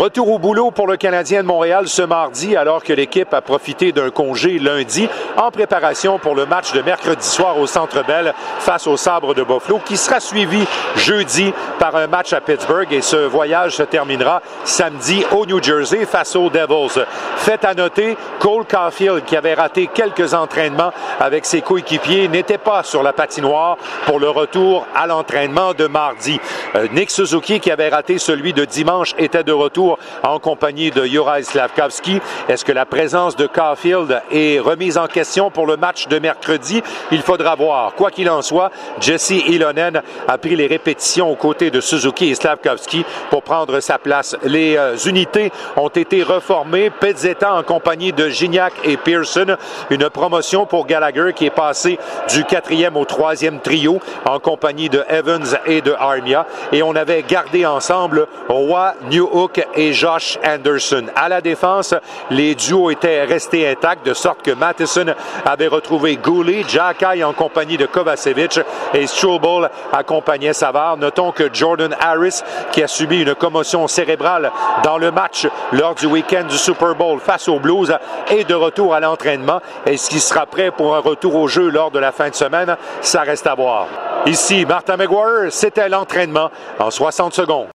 Retour au boulot pour le Canadien de Montréal ce mardi alors que l'équipe a profité d'un congé lundi en préparation pour le match de mercredi soir au Centre Bell face au Sabre de Buffalo qui sera suivi jeudi par un match à Pittsburgh et ce voyage se terminera samedi au New Jersey face aux Devils. Fait à noter, Cole Caulfield qui avait raté quelques entraînements avec ses coéquipiers n'était pas sur la patinoire pour le retour à l'entraînement de mardi. Euh, Nick Suzuki qui avait raté celui de dimanche était de retour en compagnie de Juraj Slavkovski. Est-ce que la présence de Caulfield est remise en question pour le match de mercredi? Il faudra voir. Quoi qu'il en soit, Jesse Ilonen a pris les répétitions aux côtés de Suzuki et Slavkovski pour prendre sa place. Les euh, unités ont été reformées. Pezzetta en compagnie de Gignac et Pearson. Une promotion pour Gallagher qui est passé du quatrième au troisième trio en compagnie de Evans et de Armia. Et on avait gardé ensemble Roy, Newhook et Josh Anderson. À la défense, les duos étaient restés intacts, de sorte que Matheson avait retrouvé Gooley, Jacky en compagnie de Kovacevic et Strobel accompagnait Savard. Notons que Jordan Harris, qui a subi une commotion cérébrale dans le match lors du week-end du Super Bowl face aux Blues, est de retour à l'entraînement. Est-ce qu'il sera prêt pour un retour au jeu lors de la fin de semaine? Ça reste à voir. Ici, Martin McGuire, c'était l'entraînement en 60 secondes.